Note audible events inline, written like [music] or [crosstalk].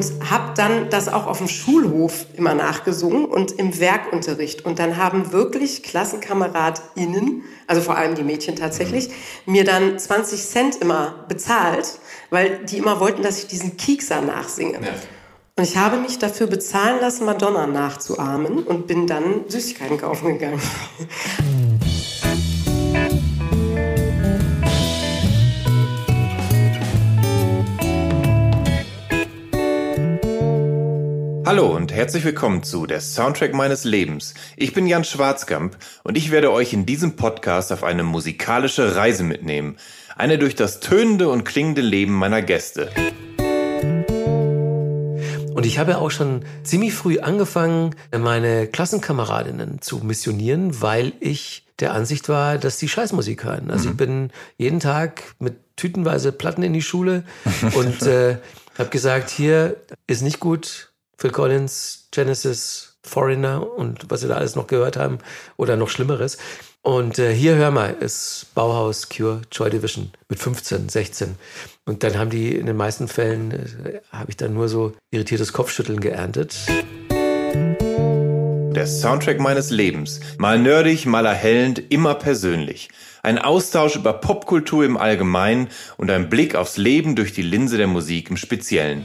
und habe dann das auch auf dem Schulhof immer nachgesungen und im Werkunterricht. Und dann haben wirklich KlassenkameradInnen, also vor allem die Mädchen tatsächlich, mir dann 20 Cent immer bezahlt, weil die immer wollten, dass ich diesen Kiekser nachsinge. Ja. Und ich habe mich dafür bezahlen lassen, Madonna nachzuahmen und bin dann Süßigkeiten kaufen gegangen. Hallo und herzlich willkommen zu Der Soundtrack meines Lebens. Ich bin Jan Schwarzkamp und ich werde euch in diesem Podcast auf eine musikalische Reise mitnehmen. Eine durch das tönende und klingende Leben meiner Gäste. Und ich habe auch schon ziemlich früh angefangen, meine Klassenkameradinnen zu missionieren, weil ich der Ansicht war, dass die Scheißmusik hören. Also mhm. ich bin jeden Tag mit tütenweise Platten in die Schule [laughs] und äh, habe gesagt, hier ist nicht gut, Phil Collins, Genesis, Foreigner und was sie da alles noch gehört haben oder noch Schlimmeres. Und äh, hier hör mal, ist Bauhaus, Cure, Joy Division mit 15, 16. Und dann haben die in den meisten Fällen, äh, habe ich dann nur so irritiertes Kopfschütteln geerntet. Der Soundtrack meines Lebens. Mal nerdig, mal erhellend, immer persönlich. Ein Austausch über Popkultur im Allgemeinen und ein Blick aufs Leben durch die Linse der Musik im Speziellen.